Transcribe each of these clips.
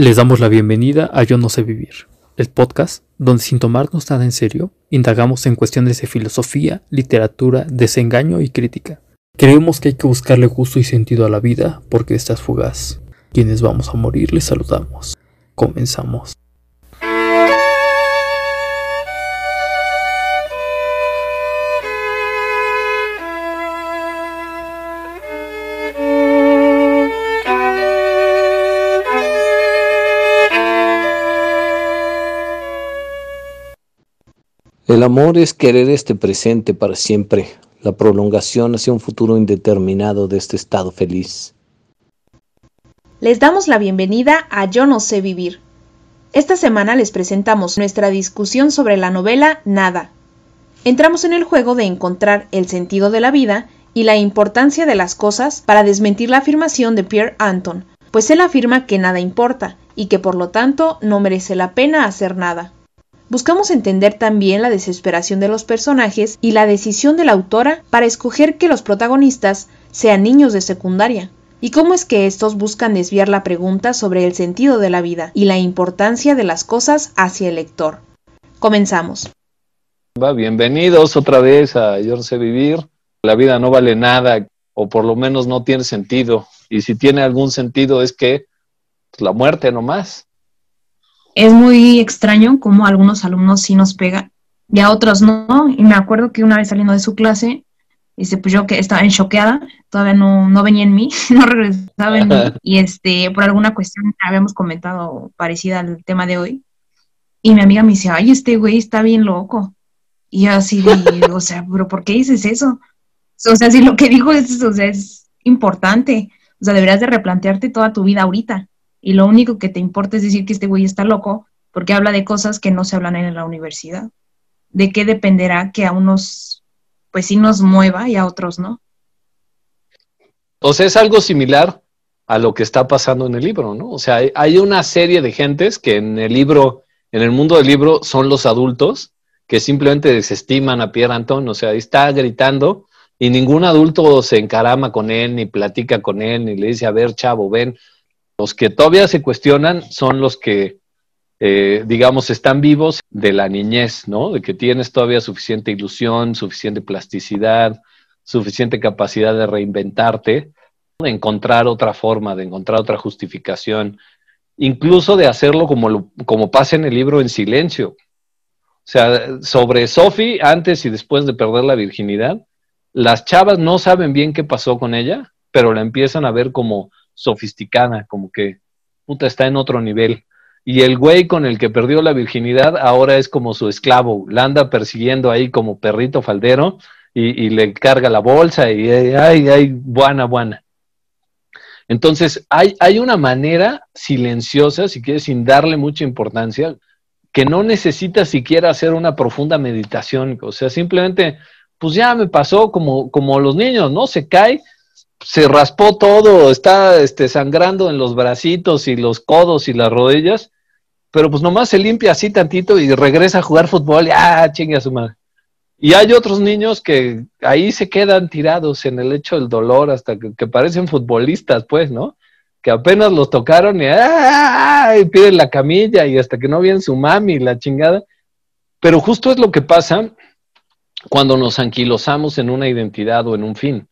Les damos la bienvenida a Yo No sé vivir, el podcast donde sin tomarnos nada en serio, indagamos en cuestiones de filosofía, literatura, desengaño y crítica. Creemos que hay que buscarle gusto y sentido a la vida porque esta es fugaz. Quienes vamos a morir les saludamos. Comenzamos. El amor es querer este presente para siempre, la prolongación hacia un futuro indeterminado de este estado feliz. Les damos la bienvenida a Yo no sé vivir. Esta semana les presentamos nuestra discusión sobre la novela Nada. Entramos en el juego de encontrar el sentido de la vida y la importancia de las cosas para desmentir la afirmación de Pierre Anton, pues él afirma que nada importa y que por lo tanto no merece la pena hacer nada. Buscamos entender también la desesperación de los personajes y la decisión de la autora para escoger que los protagonistas sean niños de secundaria, y cómo es que estos buscan desviar la pregunta sobre el sentido de la vida y la importancia de las cosas hacia el lector. Comenzamos. bienvenidos otra vez a Yo sé vivir. La vida no vale nada, o por lo menos no tiene sentido. Y si tiene algún sentido es que pues, la muerte nomás es muy extraño cómo a algunos alumnos sí nos pega y a otros no. Y me acuerdo que una vez saliendo de su clase, dice, pues yo que estaba en choqueada, todavía no, no venía en mí, no regresaba en mí. Y este, por alguna cuestión habíamos comentado parecida al tema de hoy. Y mi amiga me dice, ay, este güey está bien loco. Y yo así, o sea, pero ¿por qué dices eso? O sea, si lo que dijo es, o sea, es importante. O sea, deberías de replantearte toda tu vida ahorita y lo único que te importa es decir que este güey está loco porque habla de cosas que no se hablan en la universidad. ¿De qué dependerá que a unos, pues sí nos mueva y a otros no? O sea, es algo similar a lo que está pasando en el libro, ¿no? O sea, hay, una serie de gentes que en el libro, en el mundo del libro, son los adultos que simplemente desestiman a Pierre Anton, o sea, está gritando y ningún adulto se encarama con él, ni platica con él, ni le dice, a ver, chavo, ven, los que todavía se cuestionan son los que, eh, digamos, están vivos de la niñez, ¿no? De que tienes todavía suficiente ilusión, suficiente plasticidad, suficiente capacidad de reinventarte, de encontrar otra forma, de encontrar otra justificación, incluso de hacerlo como, como pasa en el libro en silencio. O sea, sobre Sophie, antes y después de perder la virginidad, las chavas no saben bien qué pasó con ella, pero la empiezan a ver como sofisticada, como que puta está en otro nivel. Y el güey con el que perdió la virginidad ahora es como su esclavo, la anda persiguiendo ahí como perrito faldero y, le carga la bolsa y ay, ay, buena, buena. Entonces, hay, hay una manera silenciosa, si quieres, sin darle mucha importancia, que no necesita siquiera hacer una profunda meditación. O sea, simplemente, pues ya me pasó como, como los niños, ¿no? Se cae, se raspó todo, está este, sangrando en los bracitos y los codos y las rodillas, pero pues nomás se limpia así tantito y regresa a jugar fútbol y ¡ah, chinga su madre! Y hay otros niños que ahí se quedan tirados en el lecho del dolor hasta que, parecen futbolistas, pues, ¿no? Que apenas los tocaron y, ¡ah! y piden la camilla y hasta que no viene su mami, la chingada. Pero justo es lo que pasa cuando nos anquilosamos en una identidad o en un fin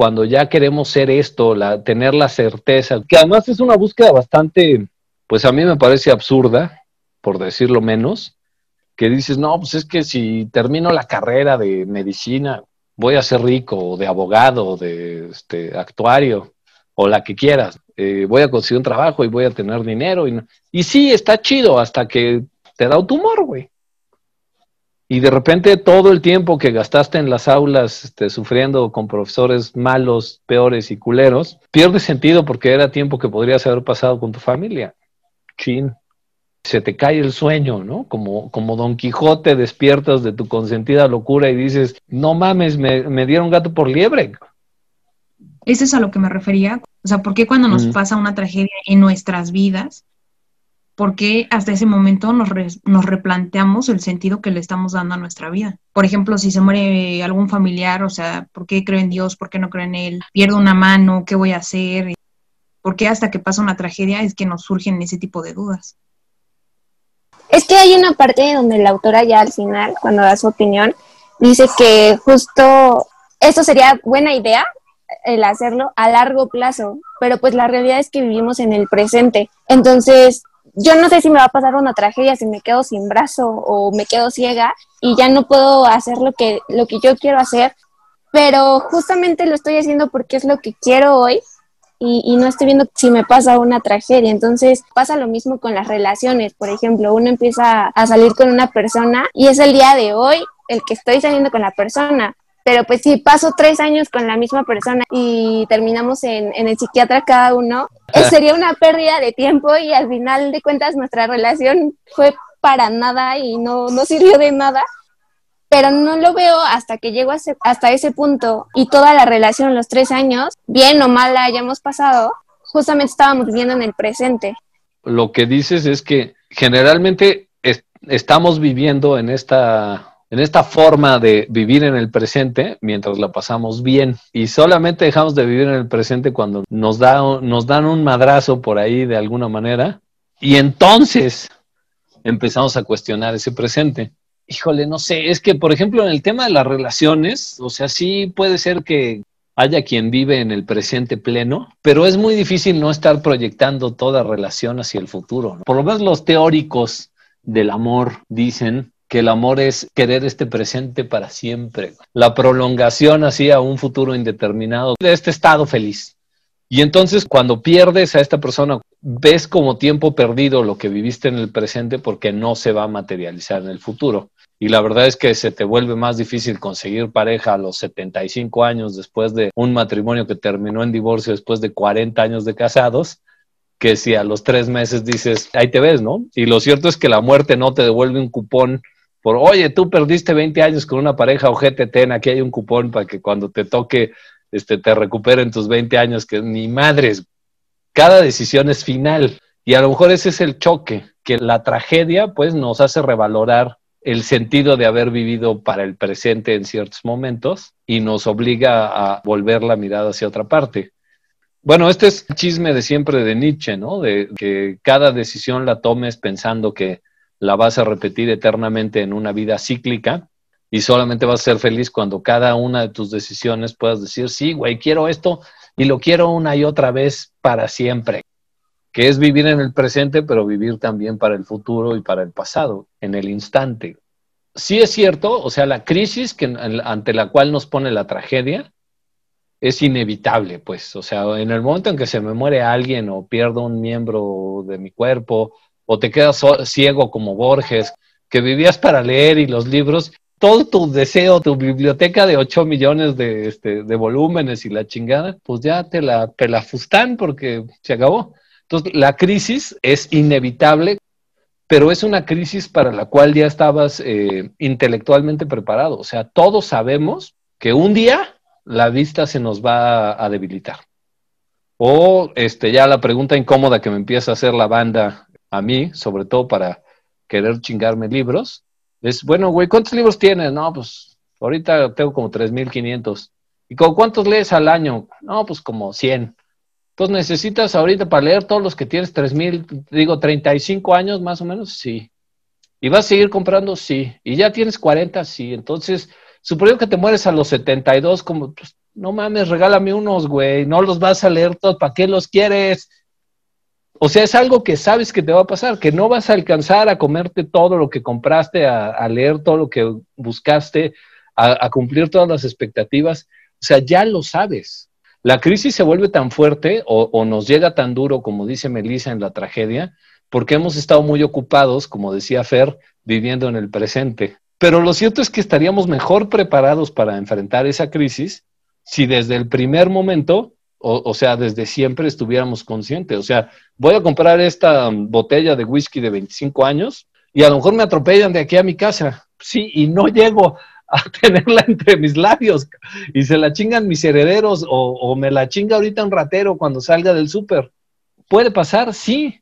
cuando ya queremos ser esto, la, tener la certeza, que además es una búsqueda bastante, pues a mí me parece absurda, por decirlo menos, que dices, no, pues es que si termino la carrera de medicina, voy a ser rico, o de abogado, o de este, actuario, o la que quieras, eh, voy a conseguir un trabajo y voy a tener dinero. Y, y sí, está chido hasta que te da un tumor, güey y de repente todo el tiempo que gastaste en las aulas este, sufriendo con profesores malos, peores y culeros, pierde sentido porque era tiempo que podrías haber pasado con tu familia. Chin. Se te cae el sueño, ¿no? Como, como Don Quijote despiertas de tu consentida locura y dices, no mames, me, me dieron gato por liebre. Eso es a lo que me refería. O sea, ¿por qué cuando nos pasa una tragedia en nuestras vidas, porque hasta ese momento nos, replanteamos el sentido que le estamos dando a nuestra vida. Por ejemplo, si se muere algún familiar, o sea, ¿por qué creo en Dios? ¿Por qué no creo en Él? Pierdo una mano, ¿qué voy a hacer? porque hasta que pasa una tragedia es que nos surgen ese tipo de dudas. Es que hay una parte donde la autora ya al final, cuando da su opinión, dice que justo esto sería buena idea, el hacerlo a largo plazo, pero pues la realidad es que vivimos en el presente. Entonces, yo no sé si me va a pasar una tragedia si me quedo sin brazo o me quedo ciega y ya no puedo hacer lo que, lo que yo quiero hacer, pero justamente lo estoy haciendo porque es lo que quiero hoy y, no estoy viendo si me pasa una tragedia. Entonces pasa lo mismo con las relaciones. Por ejemplo, uno empieza a salir con una persona y es el día de hoy el que estoy saliendo con la persona. Pero pues si paso tres años con la misma persona y terminamos en, en el psiquiatra cada uno, eh, sería una pérdida de tiempo y al final de cuentas nuestra relación fue para nada y no, no sirvió de nada. Pero no lo veo hasta que llego hasta ese punto y toda la relación, los tres años, bien o mal la hayamos pasado, justamente estábamos viviendo en el presente. Lo que dices es que generalmente estamos viviendo en esta, en esta forma de vivir en el presente mientras la pasamos bien y solamente dejamos de vivir en el presente cuando nos, da, nos dan un madrazo por ahí de alguna manera y entonces empezamos a cuestionar ese presente. Híjole, no sé, es que por ejemplo en el tema de las relaciones, o sea, sí puede ser que haya quien vive en el presente pleno, pero es muy difícil no estar proyectando toda relación hacia el futuro. Por lo menos los teóricos del amor dicen que el amor es querer este presente para siempre, la prolongación hacia un futuro indeterminado de este estado feliz. Y entonces cuando pierdes a esta persona, ves como tiempo perdido lo que viviste en el presente porque no se va a materializar en el futuro. Y la verdad es que se te vuelve más difícil conseguir pareja a los 75 años después de un matrimonio que terminó en divorcio después de 40 años de casados, que si a los tres meses dices, ahí te ves, ¿no? Y lo cierto es que la muerte no te devuelve un cupón por, oye, tú perdiste 20 años con una pareja o ten, aquí hay un cupón para que cuando te toque este, te recuperen tus 20 años, que ni madres. Cada decisión es final. Y a lo mejor ese es el choque, que la tragedia pues nos hace revalorar el sentido de haber vivido para el presente en ciertos momentos y nos obliga a volver la mirada hacia otra parte. Bueno, este es el chisme de siempre de Nietzsche, ¿no? De que cada decisión la tomes pensando que la vas a repetir eternamente en una vida cíclica y solamente vas a ser feliz cuando cada una de tus decisiones puedas decir, sí, güey, quiero esto y lo quiero una y otra vez para siempre, que es vivir en el presente, pero vivir también para el futuro y para el pasado, en el instante. Sí es cierto, o sea, la crisis que, ante la cual nos pone la tragedia es inevitable, pues, o sea, en el momento en que se me muere alguien o pierdo un miembro de mi cuerpo o te quedas ciego como Borges, que vivías para leer y los libros, todo tu deseo, tu biblioteca de 8 millones de, este, de volúmenes y la chingada, pues ya te la, te la fustan porque se acabó. Entonces, la crisis es inevitable, pero es una crisis para la cual ya estabas eh, intelectualmente preparado. O sea, todos sabemos que un día la vista se nos va a, debilitar. O este, ya la pregunta incómoda que me empieza a hacer la banda a mí, sobre todo para querer chingarme libros, es, bueno, güey, ¿cuántos libros tienes? No, pues ahorita tengo como 3.500. ¿Y con cuántos lees al año? No, pues como 100. Entonces necesitas ahorita para leer todos los que tienes 3.000, digo, 35 años más o menos, sí. ¿Y vas a seguir comprando? Sí. ¿Y ya tienes 40? Sí. Entonces, suponiendo que te mueres a los 72, como, pues, no mames, regálame unos, güey, no los vas a leer todos, ¿para qué los quieres? O sea, es algo que sabes que te va a pasar, que no vas a alcanzar a comerte todo lo que compraste, a, leer todo lo que buscaste, a, cumplir todas las expectativas. O sea, ya lo sabes. La crisis se vuelve tan fuerte o, o nos llega tan duro, como dice Melissa en la tragedia, porque hemos estado muy ocupados, como decía Fer, viviendo en el presente. Pero lo cierto es que estaríamos mejor preparados para enfrentar esa crisis si desde el primer momento o, sea, desde siempre estuviéramos conscientes. O sea, voy a comprar esta um, botella de whisky de 25 años y a lo mejor me atropellan de aquí a mi casa. Sí, y no llego a tenerla entre mis labios y se la chingan mis herederos o, o me la chinga ahorita un ratero cuando salga del súper. Puede pasar, sí,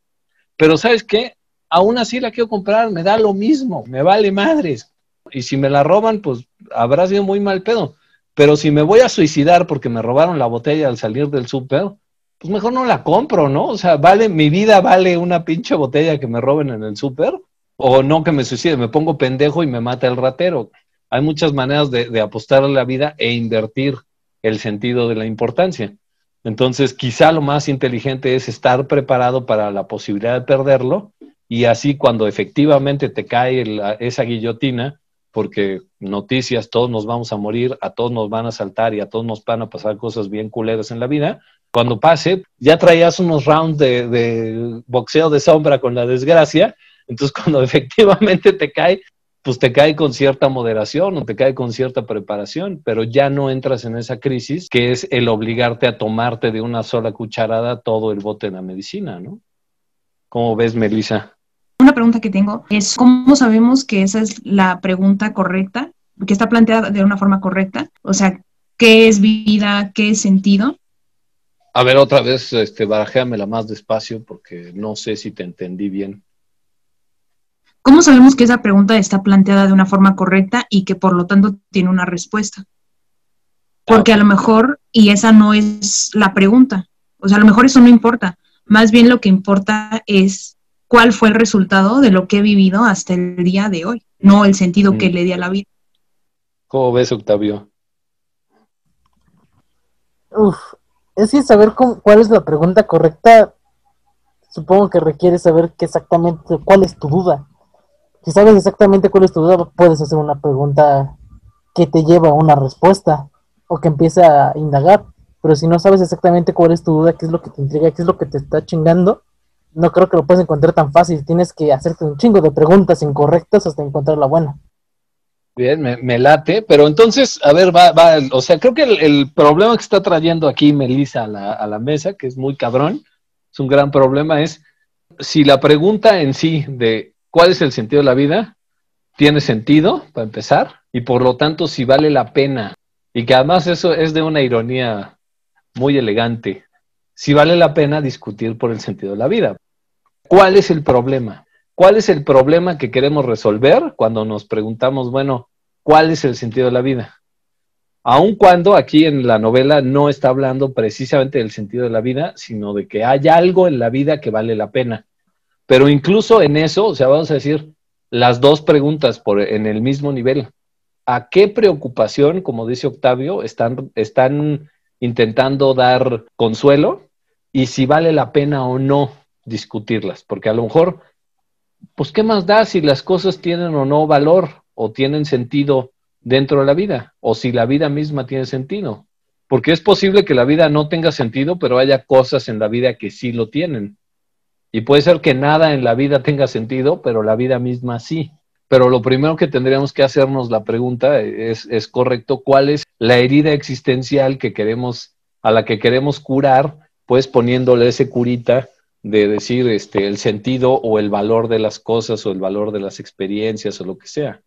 pero ¿sabes qué? Aún así la quiero comprar, me da lo mismo, me vale madres. Y si me la roban, pues habrá sido muy mal pedo. Pero si me voy a suicidar porque me robaron la botella al salir del súper, pues mejor no la compro, ¿no? O sea, vale, mi vida vale una pinche botella que me roben en el súper, o no que me suicide, me pongo pendejo y me mata el ratero. Hay muchas maneras de, de apostar a la vida e invertir el sentido de la importancia. Entonces, quizá lo más inteligente es estar preparado para la posibilidad de perderlo y así cuando efectivamente te cae esa guillotina, porque noticias, todos nos vamos a morir, a todos nos van a saltar y a todos nos van a pasar cosas bien culeras en la vida, cuando pase, ya traías unos rounds de, boxeo de sombra con la desgracia, entonces cuando efectivamente te cae, pues te cae con cierta moderación o te cae con cierta preparación, pero ya no entras en esa crisis que es el obligarte a tomarte de una sola cucharada todo el bote de la medicina, ¿no? ¿Cómo ves, Melissa? Una pregunta que tengo es, ¿cómo sabemos que esa es la pregunta correcta, que está planteada de una forma correcta? O sea, ¿qué es vida? ¿Qué es sentido? A ver, otra vez, este, barajéamela más despacio porque no sé si te entendí bien. ¿Cómo sabemos que esa pregunta está planteada de una forma correcta y que por lo tanto tiene una respuesta? Porque a lo mejor, y esa no es la pregunta, o sea, a lo mejor eso no importa, más bien lo que importa es cuál fue el resultado de lo que he vivido hasta el día de hoy, no el sentido que mm. le di a la vida. ¿Cómo ves, Octavio? Uf, es que saber cuál es la pregunta correcta, supongo que requiere saber qué exactamente cuál es tu duda si sabes exactamente cuál es tu duda, puedes hacer una pregunta que te lleva a una respuesta o que empiece a indagar. Pero si no sabes exactamente cuál es tu duda, qué es lo que te intriga, qué es lo que te está chingando, no creo que lo puedas encontrar tan fácil. Tienes que hacerte un chingo de preguntas incorrectas hasta encontrar la buena. Bien, me, late, pero entonces, a ver, va, va, o sea, creo que el, problema que está trayendo aquí Melissa a la, a la mesa, que es muy cabrón, es un gran problema, es si la pregunta en sí de ¿Cuál es el sentido de la vida? Tiene sentido, para empezar, y por lo tanto, si vale la pena, y que además eso es de una ironía muy elegante, si vale la pena discutir por el sentido de la vida. ¿Cuál es el problema? ¿Cuál es el problema que queremos resolver cuando nos preguntamos, bueno, ¿cuál es el sentido de la vida? Aun cuando aquí en la novela no está hablando precisamente del sentido de la vida, sino de que hay algo en la vida que vale la pena. Pero incluso en eso, o sea, vamos a decir las dos preguntas por, en el mismo nivel. ¿A qué preocupación, como dice Octavio, están, están intentando dar consuelo? Y si vale la pena o no discutirlas. Porque a lo mejor, pues, ¿qué más da si las cosas tienen o no valor o tienen sentido dentro de la vida? O si la vida misma tiene sentido. Porque es posible que la vida no tenga sentido, pero haya cosas en la vida que sí lo tienen. Y puede ser que nada en la vida tenga sentido, pero la vida misma sí. Pero lo primero que tendríamos que hacernos la pregunta es, es correcto, ¿cuál es la herida existencial que queremos, a la que queremos curar? Pues poniéndole ese curita de decir este, el sentido o el valor de las cosas o el valor de las experiencias o lo que sea.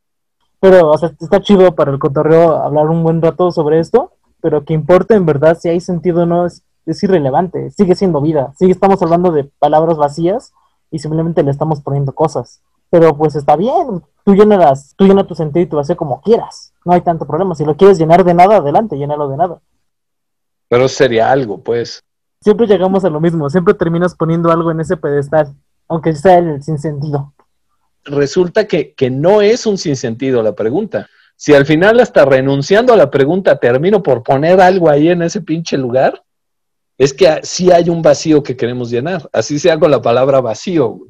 Pero, o sea, está chido para el cotorreo hablar un buen rato sobre esto, pero que importa en verdad si hay sentido o no es es irrelevante, sigue siendo vida, sigue estamos hablando de palabras vacías y simplemente le estamos poniendo cosas. Pero pues está bien, tú llenas, tú llenas tu sentido y tu vacío como quieras, no hay tanto problema. Si lo quieres llenar de nada, adelante, llénalo de nada. Pero sería algo, pues. Siempre llegamos a lo mismo, siempre terminas poniendo algo en ese pedestal, aunque sea el sin sentido. Resulta que, que no es un sinsentido la pregunta. Si al final hasta renunciando a la pregunta termino por poner algo ahí en ese pinche lugar, es que sí hay un vacío que queremos llenar, así sea con la palabra vacío. O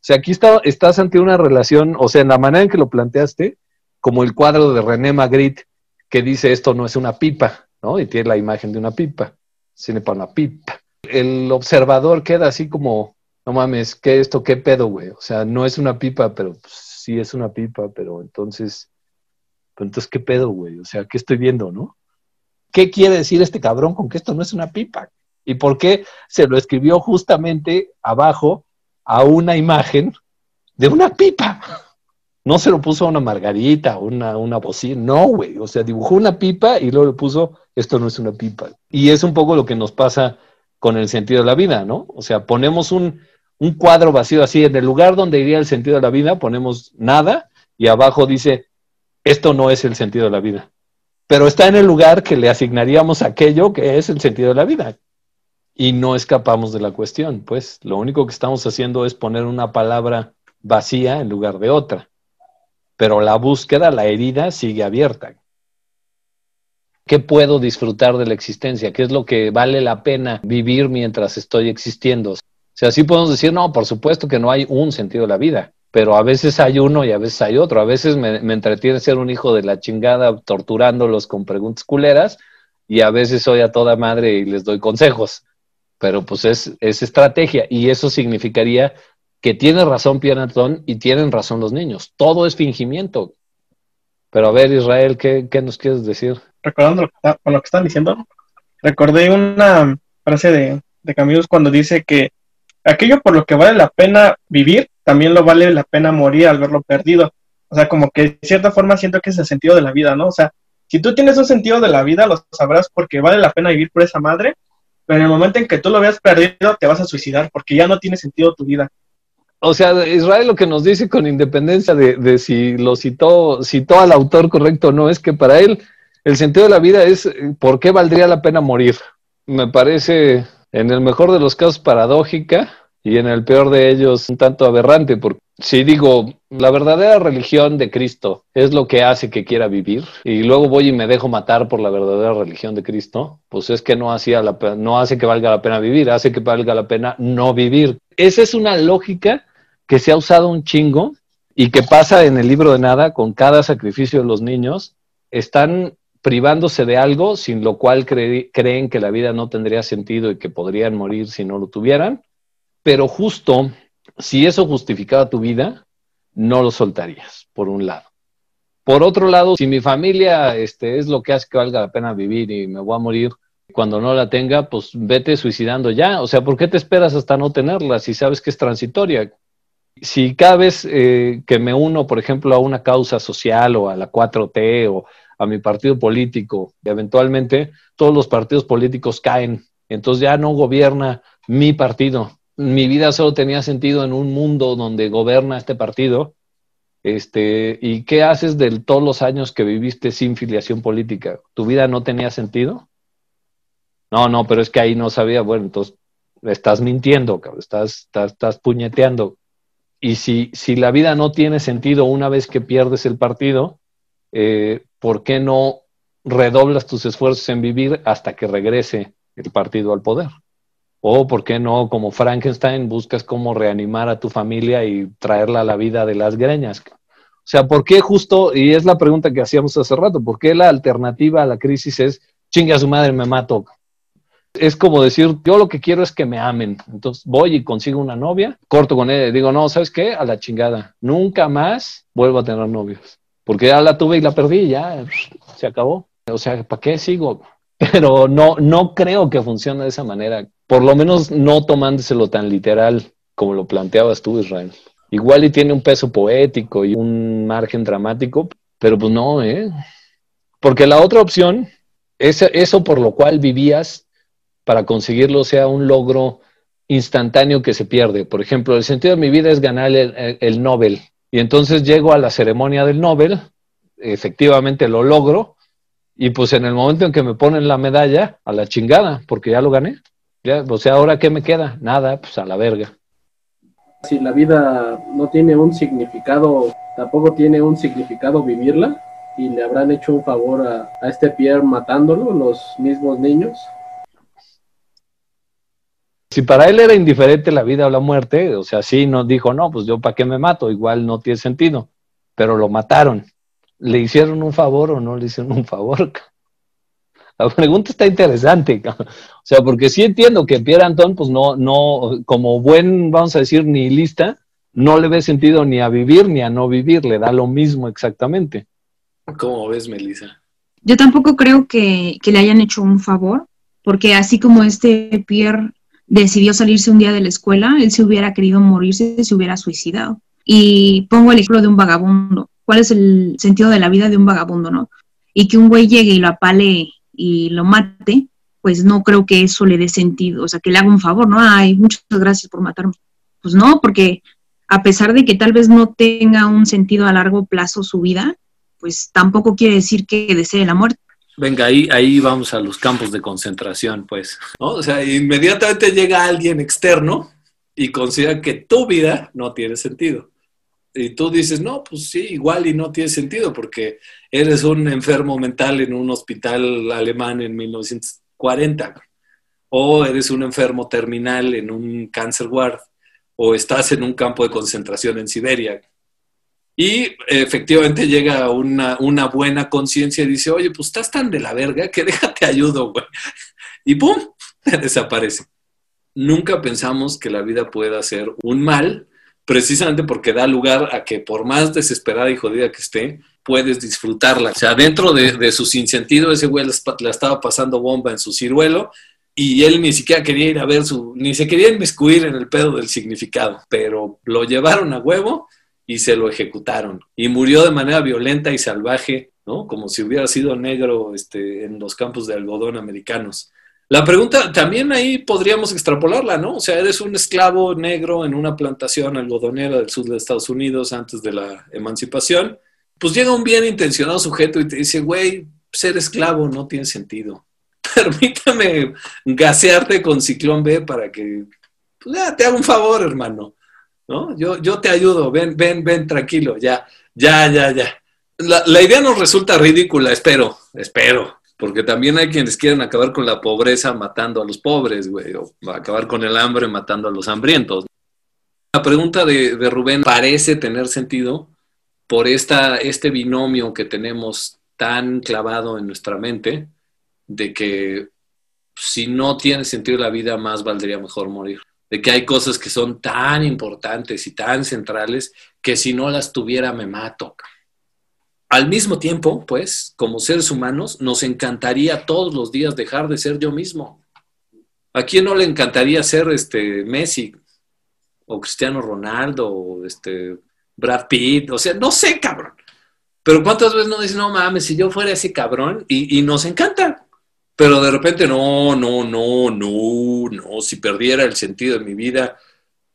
sea, aquí está, estás ante una relación, o sea, en la manera en que lo planteaste, como el cuadro de René Magritte, que dice esto no es una pipa, ¿no? Y tiene la imagen de una pipa, cine para una pipa. El observador queda así como, no mames, ¿qué esto? ¿Qué pedo, güey? O sea, no es una pipa, pero pues, sí es una pipa, pero entonces, pero entonces, ¿qué pedo, güey? O sea, ¿qué estoy viendo, no? ¿Qué quiere decir este cabrón con que esto no es una pipa? ¿Y por qué se lo escribió justamente abajo a una imagen de una pipa? No se lo puso a una margarita, una, una bocina, no, güey. O sea, dibujó una pipa y luego le puso, esto no es una pipa. Y es un poco lo que nos pasa con el sentido de la vida, ¿no? O sea, ponemos un, un cuadro vacío así, en el lugar donde iría el sentido de la vida, ponemos nada y abajo dice, esto no es el sentido de la vida. Pero está en el lugar que le asignaríamos aquello que es el sentido de la vida, y no escapamos de la cuestión. Pues lo único que estamos haciendo es poner una palabra vacía en lugar de otra. Pero la búsqueda, la herida sigue abierta. ¿Qué puedo disfrutar de la existencia? ¿Qué es lo que vale la pena vivir mientras estoy existiendo? O sea, sí podemos decir, no, por supuesto que no hay un sentido de la vida, pero a veces hay uno y a veces hay otro. A veces me, me entretiene ser un hijo de la chingada torturándolos con preguntas culeras y a veces soy a toda madre y les doy consejos. Pero pues es, es estrategia y eso significaría que tiene razón Pierre y tienen razón los niños. Todo es fingimiento. Pero a ver, Israel, ¿qué, qué nos quieres decir? recordando lo que con lo que están diciendo, recordé una frase de, de Camus cuando dice que aquello por lo que vale la pena vivir, también lo vale la pena morir al verlo perdido. O sea, como que de cierta forma siento que es el sentido de la vida, ¿no? O sea, si tú tienes un sentido de la vida, lo sabrás porque vale la pena vivir por esa madre, pero en el momento en que tú lo veas perdido, te vas a suicidar porque ya no tiene sentido tu vida. O sea, Israel lo que nos dice con independencia de, si lo citó, citó al autor correcto o no, es que para él el sentido de la vida es por qué valdría la pena morir. Me parece, en el mejor de los casos, paradójica y en el peor de ellos, un tanto aberrante, porque si digo, la verdadera religión de Cristo es lo que hace que quiera vivir y luego voy y me dejo matar por la verdadera religión de Cristo, pues es que no, hacía la, no hace que valga la pena vivir, hace que valga la pena no vivir. Esa es una lógica que se ha usado un chingo y que pasa en el libro de nada con cada sacrificio de los niños. Están privándose de algo sin lo cual creen que la vida no tendría sentido y que podrían morir si no lo tuvieran, pero justo si eso justificaba tu vida, no lo soltarías, por un lado. Por otro lado, si mi familia este, es lo que hace que valga la pena vivir y me voy a morir cuando no la tenga, pues vete suicidando ya. O sea, ¿por qué te esperas hasta no tenerla si sabes que es transitoria? Si cada vez eh, que me uno, por ejemplo, a una causa social o a la 4T o a mi partido político. Eventualmente todos los partidos políticos caen. Entonces ya no gobierna mi partido. Mi vida solo tenía sentido en un mundo donde gobierna este partido. Este, ¿Y qué haces de todos los años que viviste sin filiación política? ¿Tu vida no tenía sentido? No, no, pero es que ahí no sabía. Bueno, entonces estás mintiendo, estás, estás, estás puñeteando. Y si, si la vida no tiene sentido una vez que pierdes el partido, eh, ¿por qué no redoblas tus esfuerzos en vivir hasta que regrese el partido al poder? O por qué no, como Frankenstein, buscas cómo reanimar a tu familia y traerla a la vida de las greñas. O sea, ¿por qué justo, y es la pregunta que hacíamos hace rato, ¿por qué la alternativa a la crisis es chingue a su madre, me mato? Es como decir, yo lo que quiero es que me amen. Entonces voy y consigo una novia, corto con ella y digo, no, ¿sabes qué? A la chingada. Nunca más vuelvo a tener novios porque ya la tuve y la perdí, ya se acabó. O sea, ¿para qué sigo? Pero no, no creo que funcione de esa manera, por lo menos no tomándoselo tan literal como lo planteabas tú, Israel. Igual y tiene un peso poético y un margen dramático, pero pues no, ¿eh? Porque la otra opción es eso por lo cual vivías para conseguirlo sea un logro instantáneo que se pierde. Por ejemplo, el sentido de mi vida es ganar el, el Nobel y entonces llego a la ceremonia del Nobel, efectivamente lo logro, y pues en el momento en que me ponen la medalla, a la chingada, porque ya lo gané. O sea, ¿ahora qué me queda? Nada, pues a la verga. Si la vida no tiene un significado, tampoco tiene un significado vivirla, y le habrán hecho un favor a, a este Pierre matándolo, los mismos niños. Si para él era indiferente la vida o la muerte, o sea, sí nos dijo, no, pues yo para qué me mato, igual no tiene sentido, pero lo mataron. ¿Le hicieron un favor o no le hicieron un favor? La pregunta está interesante, o sea, porque sí entiendo que Pierre Anton, pues no, no, como buen, vamos a decir, nihilista, no le ve sentido ni a vivir ni a no vivir, le da lo mismo exactamente. ¿Cómo ves, Melissa? Yo tampoco creo que, que le hayan hecho un favor, porque así como este Pierre decidió salirse un día de la escuela, él se hubiera querido morirse, se hubiera suicidado. Y pongo el ejemplo de un vagabundo. ¿Cuál es el sentido de la vida de un vagabundo, no? Y que un güey llegue y lo apale y lo mate, pues no creo que eso le dé sentido. O sea, que le haga un favor, ¿no? Ay, muchas gracias por matarme. Pues no, porque a pesar de que tal vez no tenga un sentido a largo plazo su vida, pues tampoco quiere decir que desee la muerte. Venga, ahí, ahí vamos a los campos de concentración, pues. ¿no? O sea, inmediatamente llega alguien externo y considera que tu vida no tiene sentido. Y tú dices, no, pues sí, igual y no tiene sentido porque eres un enfermo mental en un hospital alemán en 1940, o eres un enfermo terminal en un cancer ward, o estás en un campo de concentración en Siberia. Y efectivamente llega una, una buena conciencia y dice, oye, pues estás tan de la verga que déjate ayudo, güey. Y ¡pum! desaparece. Nunca pensamos que la vida pueda ser un mal precisamente porque da lugar a que por más desesperada y jodida que esté, puedes disfrutarla. O sea, dentro de, su sinsentido, ese güey la estaba pasando bomba en su ciruelo y él ni siquiera quería ir a ver su, ni se quería inmiscuir en el pedo del significado, pero lo llevaron a huevo y se lo ejecutaron. Y murió de manera violenta y salvaje, ¿no? Como si hubiera sido negro este, en los campos de algodón americanos. La pregunta también ahí podríamos extrapolarla, ¿no? O sea, eres un esclavo negro en una plantación algodonera del sur de Estados Unidos antes de la emancipación. Pues llega un bien intencionado sujeto y te dice, güey, ser esclavo no tiene sentido. Permítame gasearte con ciclón B para que pues, te haga un favor, hermano. ¿No? Yo, yo te ayudo, ven, ven, ven, tranquilo, ya, ya, ya, ya. La, la idea nos resulta ridícula, espero, espero, porque también hay quienes quieren acabar con la pobreza matando a los pobres, güey, o acabar con el hambre matando a los hambrientos. La pregunta de, Rubén parece tener sentido por esta, este binomio que tenemos tan clavado en nuestra mente de que si no tiene sentido la vida, más valdría mejor morir. De que hay cosas que son tan importantes y tan centrales que si no las tuviera me mato. Al mismo tiempo, pues, como seres humanos, nos encantaría todos los días dejar de ser yo mismo. ¿A quién no le encantaría ser este Messi o Cristiano Ronaldo o este Brad Pitt? O sea, no sé, cabrón. Pero ¿cuántas veces no dicen, no mames, si yo fuera ese cabrón? Y, y nos encanta. Pero de repente, no, no, no, no, no. Si perdiera el sentido de mi vida,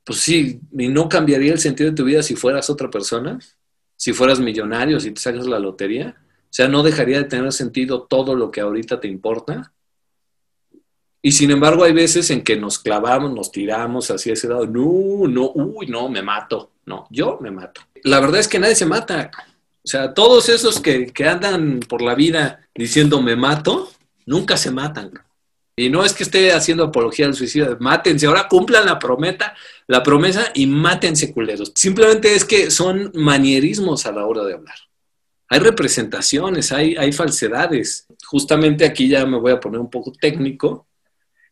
pues sí, y no cambiaría el sentido de tu vida si fueras otra persona si fueras millonario, si te sacas la lotería? O sea, ¿no dejaría de tener sentido todo lo que ahorita te importa? Y sin embargo, hay veces en que nos clavamos, nos tiramos hacia ese lado. No, no, uy, no, me mato. No, yo me mato. La verdad es que nadie se mata. O sea, todos esos que, que andan por la vida diciendo me mato, nunca se matan. Y no es que esté haciendo apología al suicidio, mátense, ahora cumplan la prometa, la promesa y mátense culeros. Simplemente es que son manierismos a la hora de hablar. Hay representaciones, hay, falsedades. Justamente aquí ya me voy a poner un poco técnico.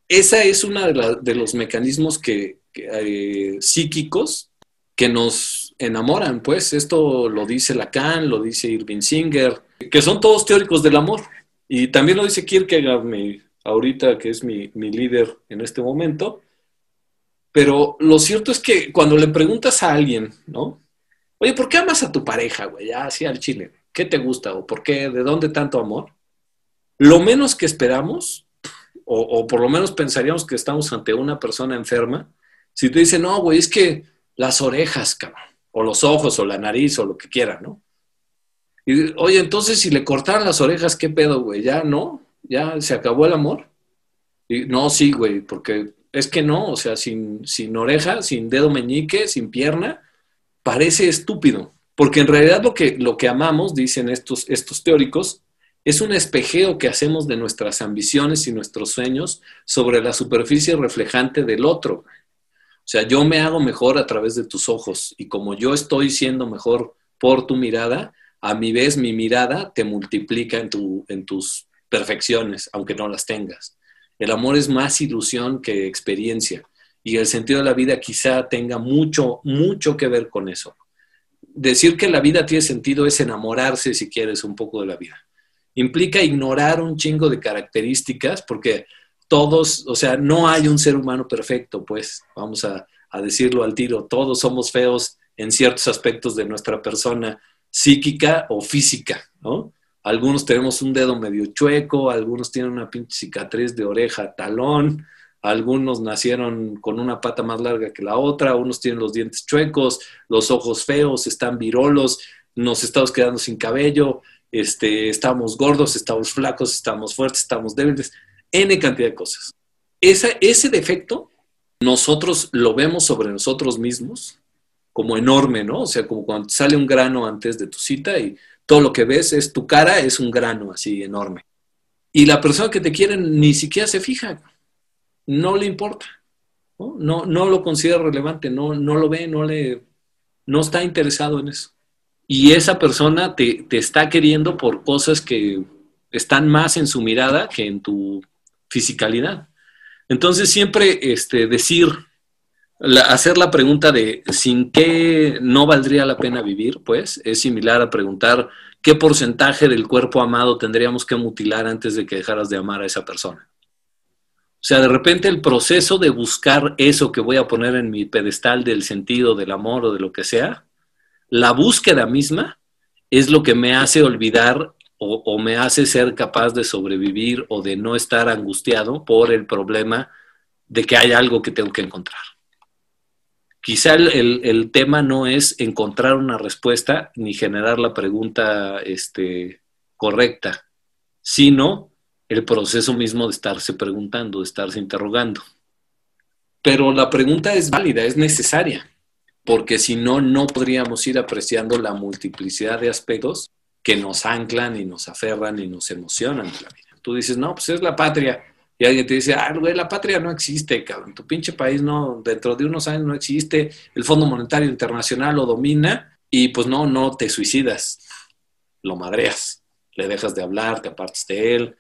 Esa es uno de, de, los mecanismos que, eh, psíquicos que nos enamoran, pues esto lo dice Lacan, lo dice Irving Singer, que son todos teóricos del amor. Y también lo dice Kierkegaard, mi, ahorita que es mi, líder en este momento. Pero lo cierto es que cuando le preguntas a alguien, ¿no? Oye, ¿por qué amas a tu pareja, güey? Así al chile. ¿Qué te gusta? ¿O por qué? ¿De dónde tanto amor? Lo menos que esperamos, o, por lo menos pensaríamos que estamos ante una persona enferma, si te dice, no, güey, es que las orejas, cabrón, o los ojos, o la nariz, o lo que quiera, ¿no? Y, oye, entonces si le cortaran las orejas, ¿qué pedo, güey? Ya, ¿no? ya se acabó el amor. Y, no, sí, güey, porque es que no, o sea, sin, sin oreja, sin dedo meñique, sin pierna, parece estúpido. Porque en realidad lo que, lo que amamos, dicen estos, estos teóricos, es un espejeo que hacemos de nuestras ambiciones y nuestros sueños sobre la superficie reflejante del otro. O sea, yo me hago mejor a través de tus ojos y como yo estoy siendo mejor por tu mirada, a mi vez mi mirada te multiplica en, tu, en tus perfecciones, aunque no las tengas. El amor es más ilusión que experiencia y el sentido de la vida quizá tenga mucho, mucho que ver con eso. Decir que la vida tiene sentido es enamorarse, si quieres, un poco de la vida. Implica ignorar un chingo de características porque todos, o sea, no hay un ser humano perfecto, pues vamos a, a decirlo al tiro, todos somos feos en ciertos aspectos de nuestra persona psíquica o física, ¿no? Algunos tenemos un dedo medio chueco, algunos tienen una pinche cicatriz de oreja, talón, algunos nacieron con una pata más larga que la otra, unos tienen los dientes chuecos, los ojos feos, están virolos, nos estamos quedando sin cabello, este, estamos gordos, estamos flacos, estamos fuertes, estamos débiles, N cantidad de cosas. ese defecto nosotros lo vemos sobre nosotros mismos como enorme, ¿no? O sea, como cuando sale un grano antes de tu cita y todo lo que ves es tu cara, es un grano así enorme. Y la persona que te quiere ni siquiera se fija, no le importa, no, no, lo considera relevante, no, no lo ve, no, le, no está interesado en eso. Y esa persona te, te está queriendo por cosas que están más en su mirada que en tu fisicalidad. Entonces siempre este, decir, hacer la pregunta de sin qué no valdría la pena vivir, pues es similar a preguntar qué porcentaje del cuerpo amado tendríamos que mutilar antes de que dejaras de amar a esa persona. O sea, de repente el proceso de buscar eso que voy a poner en mi pedestal del sentido del amor o de lo que sea, la búsqueda misma es lo que me hace olvidar o, me hace ser capaz de sobrevivir o de no estar angustiado por el problema de que hay algo que tengo que encontrar. Quizá el, tema no es encontrar una respuesta ni generar la pregunta este, correcta, sino el proceso mismo de estarse preguntando, de estarse interrogando. Pero la pregunta es válida, es necesaria, porque si no, no podríamos ir apreciando la multiplicidad de aspectos que nos anclan y nos aferran y nos emocionan de la vida. Tú dices, no, pues es la patria y alguien te dice, ah, güey, la patria no existe, cabrón, tu pinche país no, dentro de unos años no existe, el Fondo Monetario Internacional lo domina y pues no, no te suicidas, lo madreas, le dejas de hablar, te apartas de él,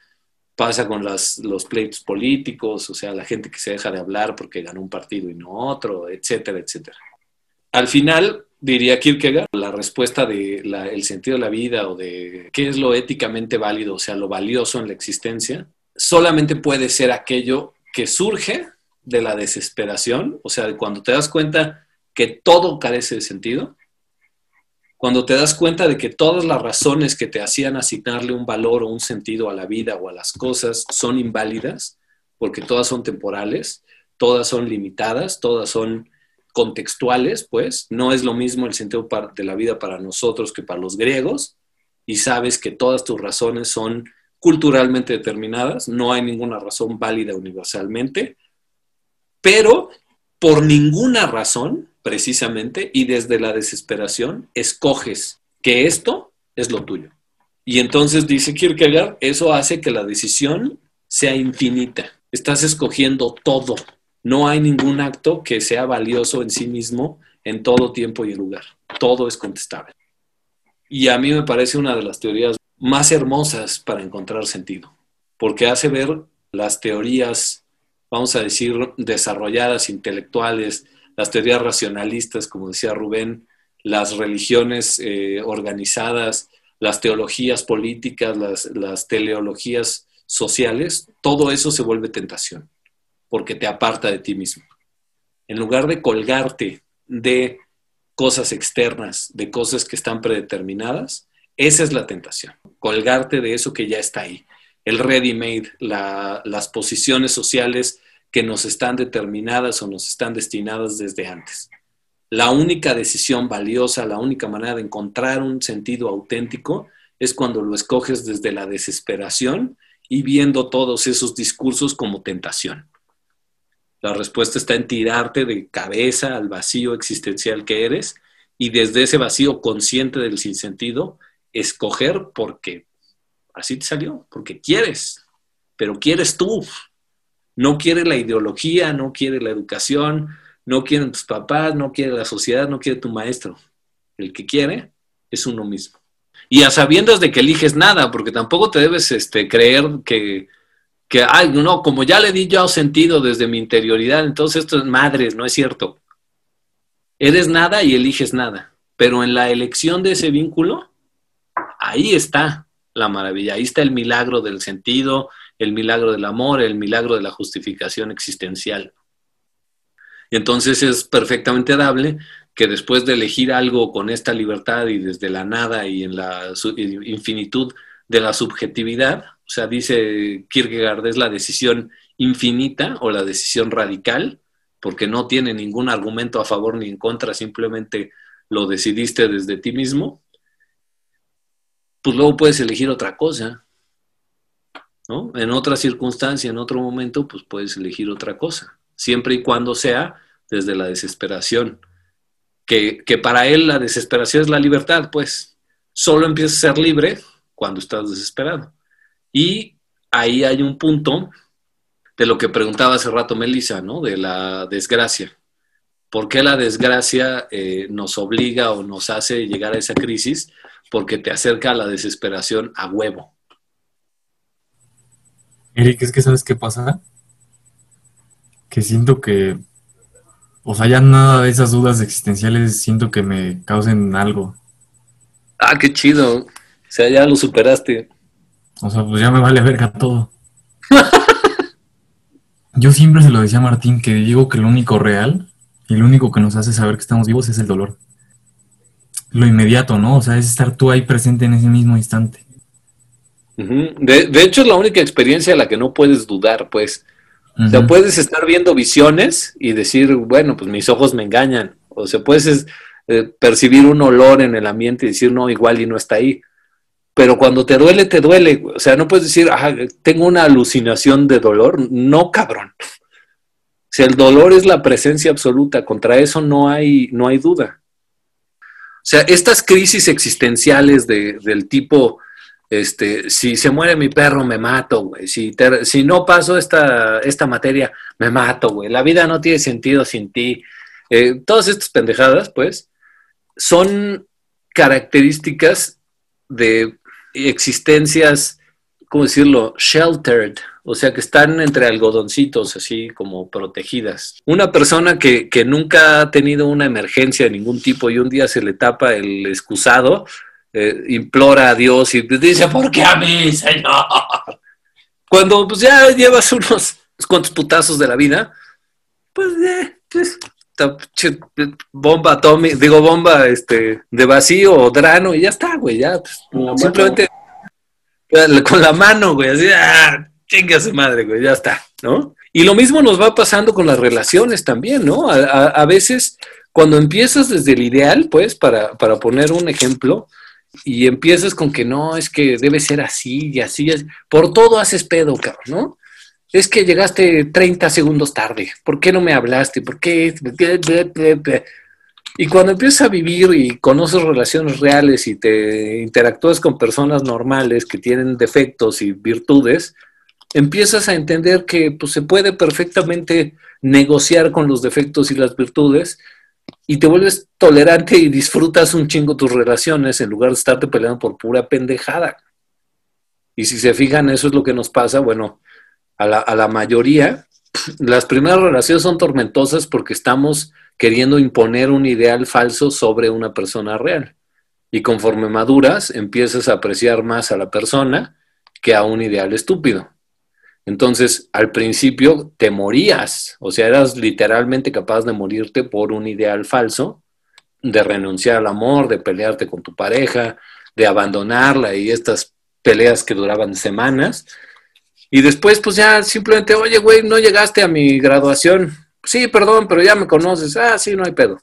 pasa con las, los pleitos políticos, o sea, la gente que se deja de hablar porque ganó un partido y no otro, etcétera, etcétera. Al final, diría Kierkegaard, la respuesta de sentido de la vida o de qué es lo éticamente válido, o sea, lo valioso en la existencia, solamente puede ser aquello que surge de la desesperación, o sea, cuando te das cuenta que todo carece de sentido, cuando te das cuenta de que todas las razones que te hacían asignarle un valor o un sentido a la vida o a las cosas son inválidas, porque todas son temporales, todas son limitadas, todas son contextuales, pues no es lo mismo el sentido de la vida para nosotros que para los griegos, y sabes que todas tus razones son culturalmente determinadas, no hay ninguna razón válida universalmente, pero por ninguna razón, precisamente, y desde la desesperación, escoges que esto es lo tuyo. Y entonces dice Kierkegaard, eso hace que la decisión sea infinita. Estás escogiendo todo. No hay ningún acto que sea valioso en sí mismo en todo tiempo y lugar. Todo es contestable. Y a mí me parece una de las teorías más hermosas para encontrar sentido, porque hace ver las teorías, vamos a decir, desarrolladas, intelectuales, las teorías racionalistas, como decía Rubén, las religiones eh, organizadas, las teologías políticas, las, las teleologías sociales, todo eso se vuelve tentación, porque te aparta de ti mismo. En lugar de colgarte de cosas externas, de cosas que están predeterminadas, esa es la tentación, colgarte de eso que ya está ahí. El ready-made, las posiciones sociales que nos están determinadas o nos están destinadas desde antes. La única decisión valiosa, la única manera de encontrar un sentido auténtico es cuando lo escoges desde la desesperación y viendo todos esos discursos como tentación. La respuesta está en tirarte de cabeza al vacío existencial que eres y desde ese vacío consciente del sinsentido, escoger porque así te salió, porque quieres, pero quieres tú. No quiere la ideología, no quiere la educación, no quieren tus papás, no quiere la sociedad, no quiere tu maestro. El que quiere es uno mismo. Y a sabiendas de que eliges nada, porque tampoco te debes este, creer que, que, ay, no, como ya le di yo sentido desde mi interioridad, entonces esto es madres, no es cierto. Eres nada y eliges nada. Pero en la elección de ese vínculo, ahí está la maravilla, ahí está el milagro del sentido, el milagro del amor, el milagro de la justificación existencial. Y entonces es perfectamente dable que después de elegir algo con esta libertad y desde la nada y en la infinitud de la subjetividad, o sea, dice Kierkegaard, es la decisión infinita o la decisión radical, porque no tiene ningún argumento a favor ni en contra, simplemente lo decidiste desde ti mismo pues luego puedes elegir otra cosa. ¿no? En otra circunstancia, en otro momento, pues puedes elegir otra cosa, siempre y cuando sea desde la desesperación. Que, que para él la desesperación es la libertad, pues solo empiezas a ser libre cuando estás desesperado. Y ahí hay un punto de lo que preguntaba hace rato Melissa, ¿no? De la desgracia. ¿Por qué la desgracia eh, nos obliga o nos hace llegar a esa crisis? Porque te acerca a la desesperación a huevo. Eric, es que sabes qué pasa? Que siento que, o sea, ya nada de esas dudas existenciales siento que me causen algo. Ah, qué chido. O sea, ya lo superaste. O sea, pues ya me vale verga todo. Yo siempre se lo decía a Martín que digo que lo único real y lo único que nos hace saber que estamos vivos es el dolor. Lo inmediato, ¿no? O sea, es estar tú ahí presente en ese mismo instante. de, de, hecho, es la única experiencia a la que no puedes dudar, pues. O sea, puedes estar viendo visiones y decir, bueno, pues mis ojos me engañan. O sea, puedes eh, percibir un olor en el ambiente y decir, no, igual y no está ahí. Pero cuando te duele, te duele. O sea, no puedes decir, tengo una alucinación de dolor. No, cabrón. O sea, el dolor es la presencia absoluta. Contra eso no hay, no hay duda. O sea, estas crisis existenciales de, del tipo, este, si se muere mi perro, me mato, güey. Si, si no paso esta, esta materia, me mato, güey. La vida no tiene sentido sin ti. Eh, todas estas pendejadas, pues, son características de existencias, ¿cómo decirlo? Sheltered, o sea, que están entre algodoncitos, así como protegidas. Una persona que, que, nunca ha tenido una emergencia de ningún tipo y un día se le tapa el excusado, eh, implora a Dios y dice, ¿por qué a mí, Señor? Cuando pues, ya llevas unos cuantos putazos de la vida, pues, eh, pues bomba atómica, digo bomba este, de vacío o drano y ya está, güey, ya pues, simplemente con la mano, güey, así, ah, chinga su madre, güey, ya está, ¿no? Y lo mismo nos va pasando con las relaciones también, ¿no? A, veces, cuando empiezas desde el ideal, pues, para, para poner un ejemplo, y empiezas con que no, es que debe ser así y así, por todo haces pedo, cabrón, ¿no? es que llegaste 30 segundos tarde, ¿por qué no me hablaste? ¿Por qué? Y cuando empiezas a vivir y conoces relaciones reales y te interactúas con personas normales que tienen defectos y virtudes, empiezas a entender que pues, se puede perfectamente negociar con los defectos y las virtudes y te vuelves tolerante y disfrutas un chingo tus relaciones en lugar de estarte peleando por pura pendejada. Y si se fijan, eso es lo que nos pasa, bueno, a la, a la mayoría, las primeras relaciones son tormentosas porque estamos queriendo imponer un ideal falso sobre una persona real. Y conforme maduras, empiezas a apreciar más a la persona que a un ideal estúpido. Entonces, al principio te morías, o sea, eras literalmente capaz de morirte por un ideal falso, de renunciar al amor, de pelearte con tu pareja, de abandonarla y estas peleas que duraban semanas, y después, pues ya simplemente, oye, güey, no llegaste a mi graduación. Sí, perdón, pero ya me conoces. Ah, sí, no hay pedo.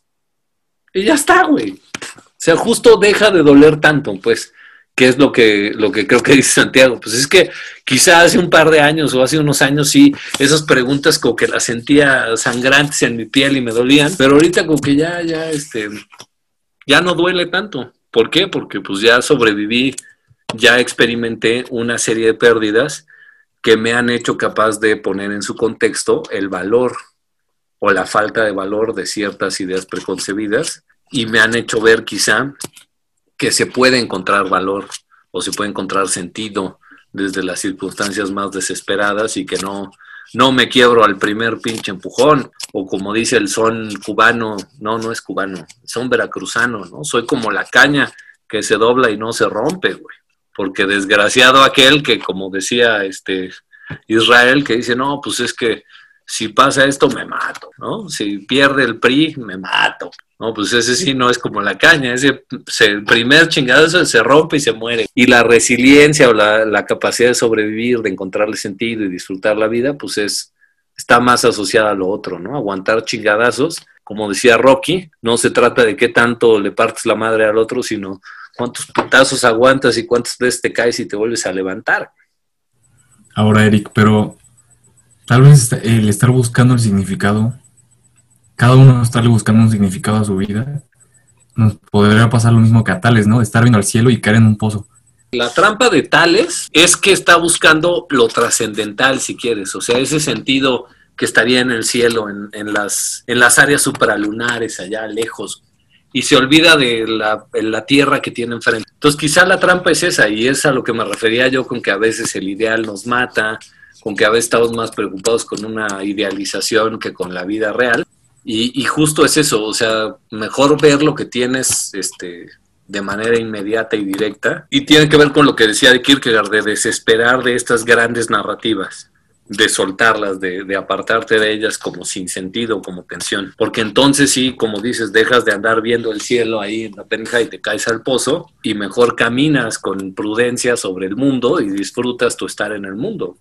Y ya está, güey. O sea, justo deja de doler tanto, pues, que es lo que, lo que creo que dice Santiago. Pues es que quizá hace un par de años o hace unos años sí, esas preguntas como que las sentía sangrantes en mi piel y me dolían, pero ahorita como que ya, ya, este, ya no duele tanto. ¿Por qué? Porque pues ya sobreviví, ya experimenté una serie de pérdidas que me han hecho capaz de poner en su contexto el valor o la falta de valor de ciertas ideas preconcebidas y me han hecho ver quizá que se puede encontrar valor o se puede encontrar sentido desde las circunstancias más desesperadas y que no, no me quiebro al primer pinche empujón o como dice el son cubano, no, no es cubano, son veracruzano, ¿no? Soy como la caña que se dobla y no se rompe, güey porque desgraciado aquel que, como decía este Israel, que dice, no, pues es que si pasa esto me mato, ¿no? Si pierde el PRI, me mato. No, pues ese sí no es como la caña, ese el primer chingadazo se rompe y se muere. Y la resiliencia o la, la, capacidad de sobrevivir, de encontrarle sentido y disfrutar la vida, pues es, está más asociada a lo otro, ¿no? Aguantar chingadazos, como decía Rocky, no se trata de qué tanto le partes la madre al otro, sino cuántos putazos aguantas y cuántas veces te caes y te vuelves a levantar. Ahora, Eric, pero tal vez el estar buscando el significado, cada uno estarle buscando un significado a su vida, nos podría pasar lo mismo que a Tales, ¿no? Estar viendo al cielo y caer en un pozo. La trampa de Tales es que está buscando lo trascendental, si quieres, o sea, ese sentido que estaría en el cielo, en, en las, en las áreas supralunares, allá lejos, y se olvida de la, la, tierra que tiene enfrente. Entonces quizá la trampa es esa, y es a lo que me refería yo con que a veces el ideal nos mata, con que a veces estamos más preocupados con una idealización que con la vida real. Y, y justo es eso, o sea, mejor ver lo que tienes este, de manera inmediata y directa. Y tiene que ver con lo que decía de Kierkegaard, de desesperar de estas grandes narrativas de soltarlas, de, de, apartarte de ellas como sin sentido, como tensión. Porque entonces sí, como dices, dejas de andar viendo el cielo ahí en la penja y te caes al pozo y mejor caminas con prudencia sobre el mundo y disfrutas tu estar en el mundo.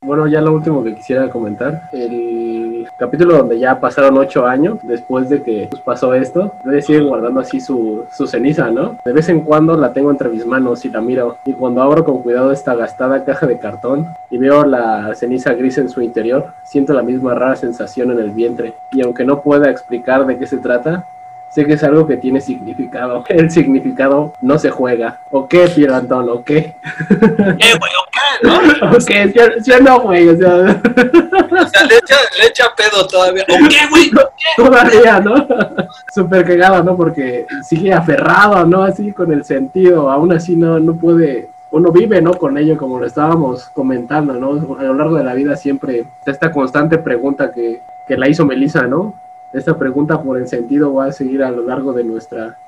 Bueno, ya lo último que quisiera comentar, el capítulo donde ya pasaron ocho años después de que pues, pasó esto, debe seguir guardando así su, su, ceniza, ¿no? De vez en cuando la tengo entre mis manos y la miro, y cuando abro con cuidado esta gastada caja de cartón y veo la ceniza gris en su interior, siento la misma rara sensación en el vientre, y aunque no pueda explicar de qué se trata, sé que es algo que tiene significado. El significado no se juega. ¿O qué, Piero Antón? ¿O qué? ¿Qué, güey? ¿No? ¿O qué? ¿Sí o no, güey? O sea, o sea le, echa, le, echa, pedo todavía. ¿O qué, güey? Todavía, ¿no? Súper cagado, ¿no? Porque sigue aferrado, ¿no? Así con el sentido. Aún así no, no puede... Uno vive, ¿no? Con ello, como lo estábamos comentando, ¿no? A lo largo de la vida siempre esta constante pregunta que, que la hizo Melissa, ¿no? esta pregunta por el sentido va a seguir a lo largo de nuestra,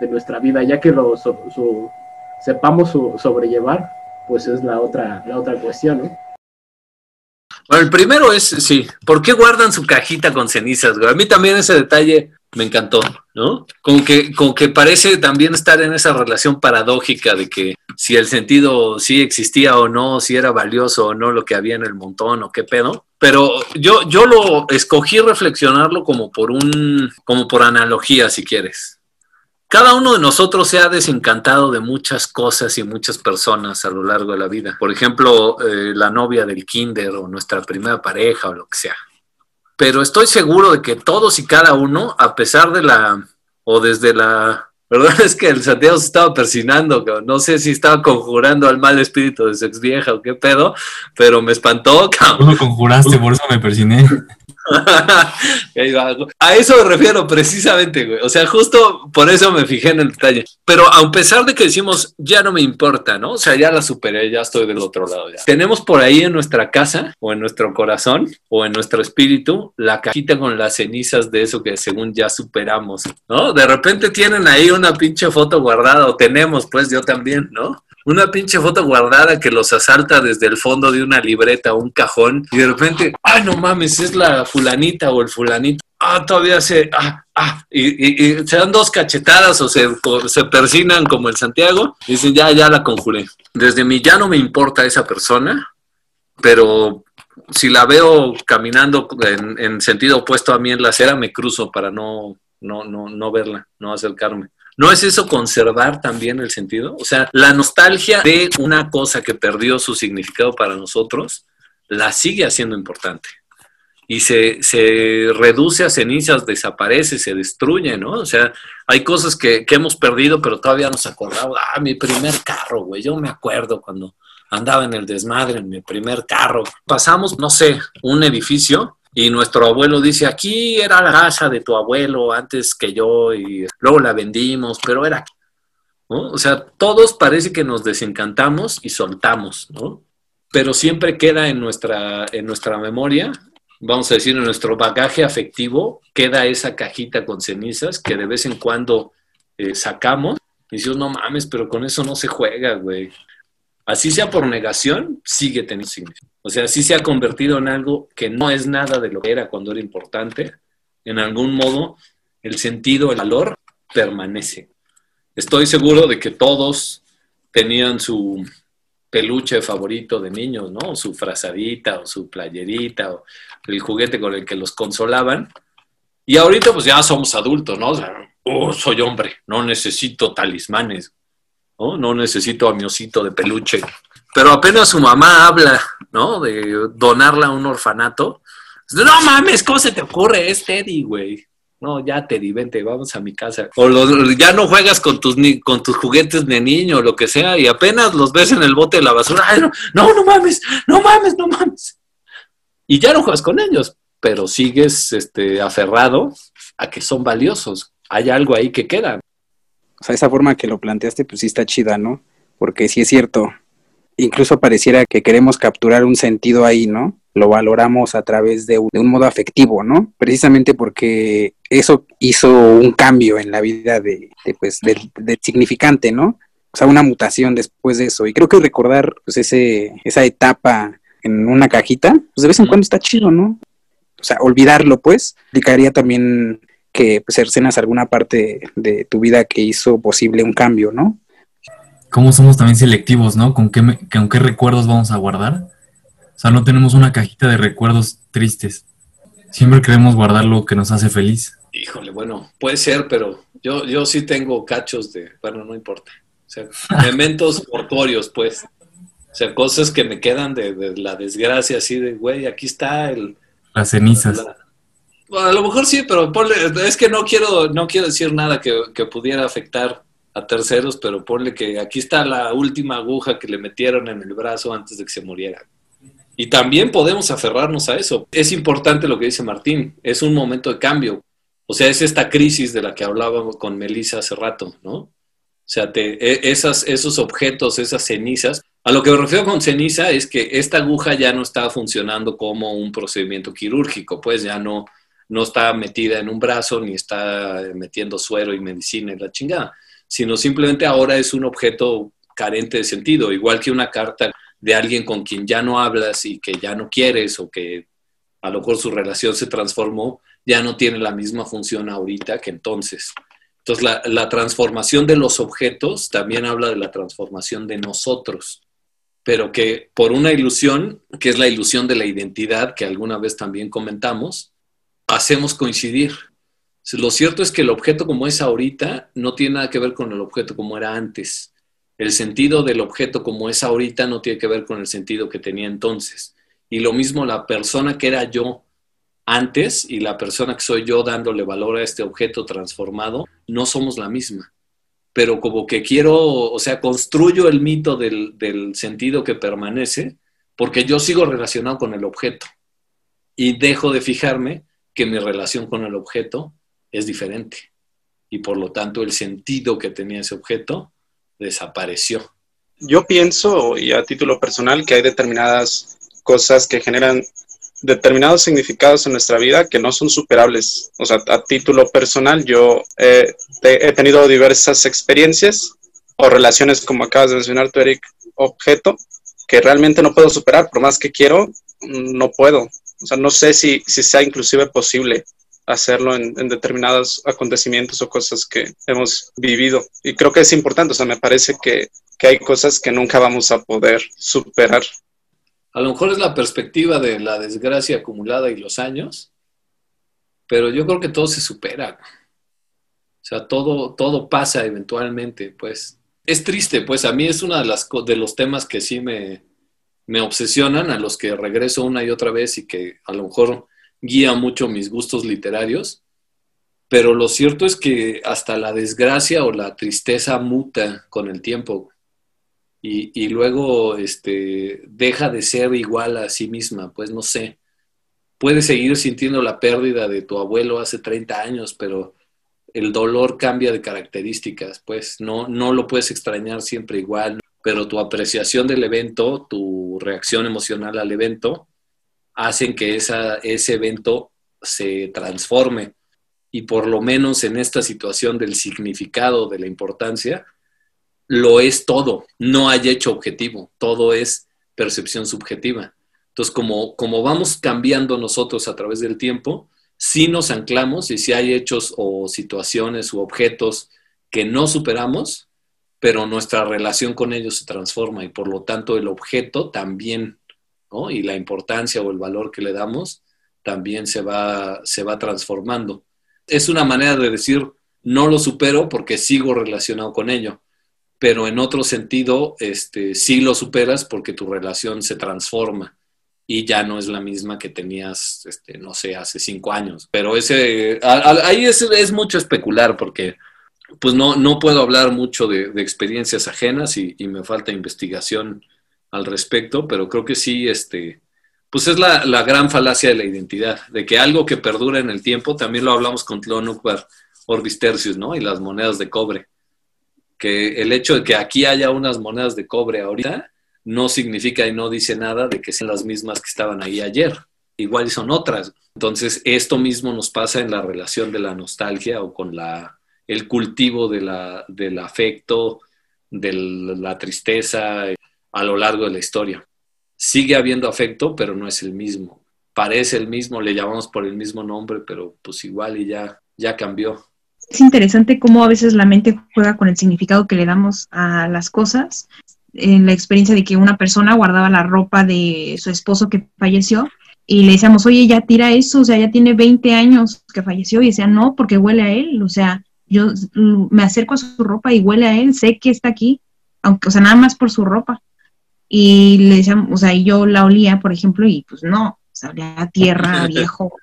de nuestra vida, ya que lo so, so, sepamos so, sobrellevar, pues es la otra, la otra cuestión, ¿no? Bueno, el primero es, sí, ¿por qué guardan su cajita con cenizas? A mí también ese detalle me encantó, ¿no? Como que, como que parece también estar en esa relación paradójica de que si el sentido sí existía o no, si era valioso o no lo que había en el montón o qué pedo. Pero yo, yo lo escogí reflexionarlo como por un, como por analogía, si quieres. Cada uno de nosotros se ha desencantado de muchas cosas y muchas personas a lo largo de la vida. Por ejemplo, eh, la novia del kinder o nuestra primera pareja o lo que sea. Pero estoy seguro de que todos y cada uno, a pesar de la, o desde la, verdad es que el Santiago se estaba persinando, no sé si estaba conjurando al mal espíritu de su ex vieja o qué pedo, pero me espantó. Tú lo conjuraste, por eso me persiné. a eso me refiero precisamente, güey. O sea, justo por eso me fijé en el detalle. Pero a pesar de que decimos, ya no me importa, ¿no? O sea, ya la superé, ya estoy del otro lado. Ya. Tenemos por ahí en nuestra casa, o en nuestro corazón, o en nuestro espíritu, la cajita con las cenizas de eso que según ya superamos, ¿no? De repente tienen ahí una pinche foto guardada, o tenemos, pues yo también, ¿no? Una pinche foto guardada que los asalta desde el fondo de una libreta o un cajón y de repente, ay, no mames, es la fulanita o el fulanito. Ah, todavía se, ah, ah, y, y, se dan dos cachetadas o se, se persinan como el Santiago y dicen, ya, ya la conjuré. Desde mí ya no me importa esa persona, pero si la veo caminando en, en sentido opuesto a mí en la acera, me cruzo para no, no, no, no verla, no acercarme. ¿No es eso conservar también el sentido? O sea, la nostalgia de una cosa que perdió su significado para nosotros, la sigue haciendo importante. Y se, se reduce a cenizas, desaparece, se destruye, ¿no? O sea, hay cosas que, que hemos perdido, pero todavía nos acordamos. Ah, mi primer carro, güey. Yo me acuerdo cuando andaba en el desmadre en mi primer carro. Pasamos, no sé, un edificio y nuestro abuelo dice, aquí era la casa de tu abuelo antes que yo y luego la vendimos, pero era... ¿no? O sea, todos parece que nos desencantamos y soltamos, ¿no? Pero siempre queda en nuestra, en nuestra memoria, vamos a decir, en nuestro bagaje afectivo, queda esa cajita con cenizas que de vez en cuando eh, sacamos y decimos, no mames, pero con eso no se juega, güey así sea por negación, sigue teniendo significado. O sea, sí se ha convertido en algo que no es nada de lo que era cuando era importante. En algún modo, el sentido, el valor permanece. Estoy seguro de que todos tenían su peluche favorito de niños, ¿no? Su frazadita o su playerita o el juguete con el que los consolaban. Y ahorita pues ya somos adultos, ¿no? O sea, oh, soy hombre, no necesito talismanes, ¿no? Necesito a mi osito de peluche. Pero apenas su mamá habla, ¿no? De donarla a un orfanato. No mames, ¿cómo se te ocurre? Es Teddy, güey. No, ya Teddy, vente, vamos a mi casa. O ya no juegas con tus, con tus juguetes de niño lo que sea y apenas los ves en el bote de la basura. No, no mames, no mames, no mames. Y ya no juegas con ellos, pero sigues este, aferrado a que son valiosos. Hay algo ahí que queda. O sea, esa forma que lo planteaste, pues sí está chida, ¿no? Porque sí es cierto. Incluso pareciera que queremos capturar un sentido ahí, ¿no? Lo valoramos a través de un, de un modo afectivo, ¿no? Precisamente porque eso hizo un cambio en la vida de, de, pues, del, del significante, ¿no? O sea, una mutación después de eso. Y creo que recordar pues, ese, esa etapa en una cajita, pues de vez en cuando está chido, ¿no? O sea, olvidarlo, pues, implicaría también que pues, cercenas alguna parte de tu vida que hizo posible un cambio, ¿no? cómo somos también selectivos, ¿no? ¿Con qué, me- con qué recuerdos vamos a guardar? O sea, no tenemos una cajita de recuerdos tristes. Siempre queremos guardar lo que nos hace feliz. Híjole, bueno, puede ser, pero yo, yo sí tengo cachos de, bueno, no importa. O sea, elementos corpóreos, pues. O sea, cosas que me quedan de, de la desgracia, así de, güey, aquí está el... Las cenizas. la- A lo mejor sí, pero ponle, es que no quiero, no quiero decir nada que, que pudiera afectar a terceros, pero ponle que aquí está la última aguja que le metieron en el brazo antes de que se muriera. Y también podemos aferrarnos a eso. Es importante lo que dice Martín, es un momento de cambio. O sea, es esta crisis de la que hablábamos con Melissa hace rato, ¿no? O sea, te- e- esas, esos objetos, esas cenizas. A lo que me refiero con ceniza es que esta aguja ya no está funcionando como un procedimiento quirúrgico, pues ya no, no está metida en un brazo ni está metiendo suero y medicina en la chingada, sino simplemente ahora es un objeto carente de sentido, igual que una carta de alguien con quien ya no hablas y que ya no quieres o que a lo mejor su relación se transformó, ya no tiene la misma función ahorita que entonces. Entonces, la, la transformación de los objetos también habla de la transformación de nosotros, pero que por una ilusión, que es la ilusión de la identidad, que alguna vez también comentamos, hacemos coincidir. Lo cierto es que el objeto como es ahorita no tiene nada que ver con el objeto como era antes. El sentido del objeto como es ahorita no tiene que ver con el sentido que tenía entonces. Y lo mismo la persona que era yo antes y la persona que soy yo dándole valor a este objeto transformado, no somos la misma. Pero como que quiero, o sea, construyo el mito del, del sentido que permanece porque yo sigo relacionado con el objeto y dejo de fijarme que mi relación con el objeto es diferente y por lo tanto el sentido que tenía ese objeto desapareció. Yo pienso, y a título personal, que hay determinadas cosas que generan determinados significados en nuestra vida que no son superables. O sea, a título personal, yo eh, he tenido diversas experiencias o relaciones, como acabas de mencionar tú, Eric, objeto, que realmente no puedo superar, por más que quiero, no puedo. O sea, no sé si, si sea inclusive posible hacerlo en, en determinados acontecimientos o cosas que hemos vivido. Y creo que es importante, o sea, me parece que, que hay cosas que nunca vamos a poder superar. A lo mejor es la perspectiva de la desgracia acumulada y los años, pero yo creo que todo se supera. O sea, todo, todo pasa eventualmente, pues. Es triste, pues a mí es uno de, las, de los temas que sí me, me obsesionan, a los que regreso una y otra vez y que a lo mejor guía mucho mis gustos literarios. Pero lo cierto es que hasta la desgracia o la tristeza muta con el tiempo y, y luego este, deja de ser igual a sí misma, pues no sé. Puedes seguir sintiendo la pérdida de tu abuelo hace 30 años, pero el dolor cambia de características, pues no, no lo puedes extrañar siempre igual, pero tu apreciación del evento, tu reacción emocional al evento, hacen que esa, ese evento se transforme. Y por lo menos en esta situación del significado, de la importancia, lo es todo, no hay hecho objetivo, todo es percepción subjetiva. Entonces, como, como vamos cambiando nosotros a través del tiempo, si nos anclamos y si hay hechos o situaciones u objetos que no superamos, pero nuestra relación con ellos se transforma y por lo tanto el objeto también. Y la importancia o el valor que le damos también se va, se va transformando. Es una manera de decir, no lo supero porque sigo relacionado con ello. Pero en otro sentido, este, sí lo superas porque tu relación se transforma y ya no es la misma que tenías, este, no sé, hace cinco años. Pero ese, ahí es, es mucho especular porque pues no, no puedo hablar mucho de, experiencias ajenas y, me falta investigación al respecto, pero creo que sí, este, pues es la, la gran falacia de la identidad, de que algo que perdura en el tiempo, también lo hablamos con Tlon Ukbar Orbis Tertius, ¿no? Y las monedas de cobre. Que el hecho de que aquí haya unas monedas de cobre ahorita no significa y no dice nada de que sean las mismas que estaban ahí ayer. Igual son otras. Entonces, esto mismo nos pasa en la relación de la nostalgia o con la, el cultivo de la, del afecto, de la tristeza a lo largo de la historia. Sigue habiendo afecto, pero no es el mismo. Parece el mismo, le llamamos por el mismo nombre, pero pues igual y ya, ya cambió. Es interesante cómo a veces la mente juega con el significado que le damos a las cosas. En la experiencia de que una persona guardaba la ropa de su esposo que falleció y le decíamos, oye, ya tira eso, o sea, ya tiene 20 años que falleció y decía, no, porque huele a él, o sea, yo me acerco a su ropa y huele a él, sé que está aquí, aunque, o sea, nada más por su ropa. Y le decíamos, o sea, yo la olía, por ejemplo, y pues no, o sea, olía a tierra, a viejo.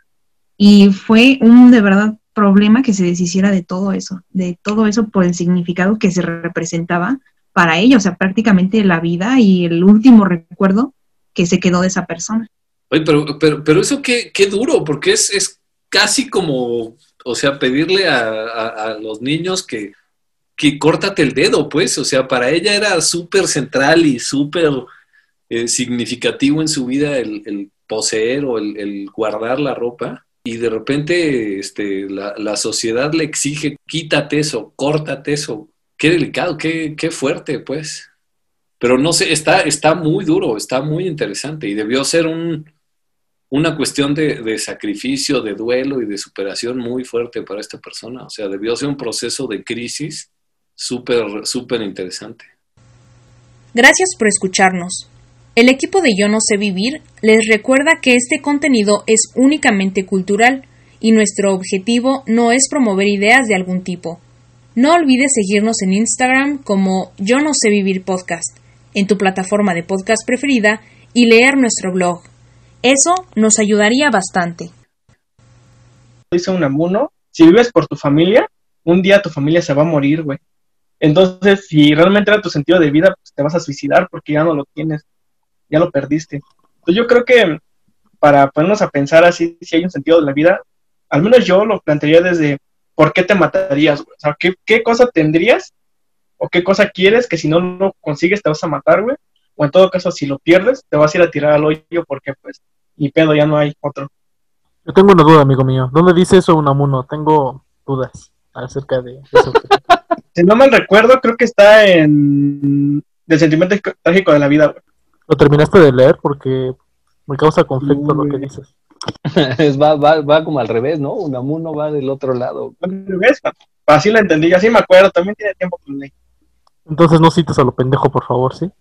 Y fue un de verdad problema que se deshiciera de todo eso, de todo eso por el significado que se representaba para ella, o sea, prácticamente la vida y el último recuerdo que se quedó de esa persona. Oye, pero, pero, pero eso qué, qué duro, porque es, es casi como, o sea, pedirle a, a, los niños que, que córtate el dedo, pues, o sea, para ella era súper central y súper eh, significativo en su vida el, el poseer o el, el, guardar la ropa. Y de repente este, la, la, sociedad le exige, quítate eso, córtate eso. Qué delicado, qué, qué fuerte, pues. Pero no sé, está, está muy duro, está muy interesante y debió ser un, una cuestión de, sacrificio, de duelo y de superación muy fuerte para esta persona. O sea, debió ser un proceso de crisis súper, súper interesante. Gracias por escucharnos. El equipo de Yo No sé vivir les recuerda que este contenido es únicamente cultural y nuestro objetivo no es promover ideas de algún tipo. No olvides seguirnos en Instagram como Yo No sé vivir podcast, en tu plataforma de podcast preferida y leer nuestro blog. Eso nos ayudaría bastante. Dice un amuno, si vives por tu familia, un día tu familia se va a morir, güey. Entonces, si realmente era tu sentido de vida, pues te vas a suicidar porque ya no lo tienes, ya lo perdiste. Entonces yo creo que para ponernos a pensar así, si hay un sentido de la vida, al menos yo lo plantearía desde ¿por qué te matarías, güey? O sea, ¿qué, ¿qué, cosa tendrías o qué cosa quieres que si no lo consigues te vas a matar, güey? O en todo caso, si lo pierdes, te vas a ir a tirar al hoyo porque, pues, ni pedo, ya no hay otro. Yo tengo una duda, amigo mío. ¿Dónde dice eso Unamuno? Tengo dudas acerca de eso. si no mal recuerdo, creo que está en El sentimiento trágico de la vida, güey. ¿Lo terminaste de leer? Porque me causa conflicto Uy. lo que dices. va, va, va como al revés, ¿no? Unamuno va del otro lado. Al revés, así lo entendí, así me acuerdo, también tiene tiempo que leí. Entonces no cites a lo pendejo, por favor, ¿sí?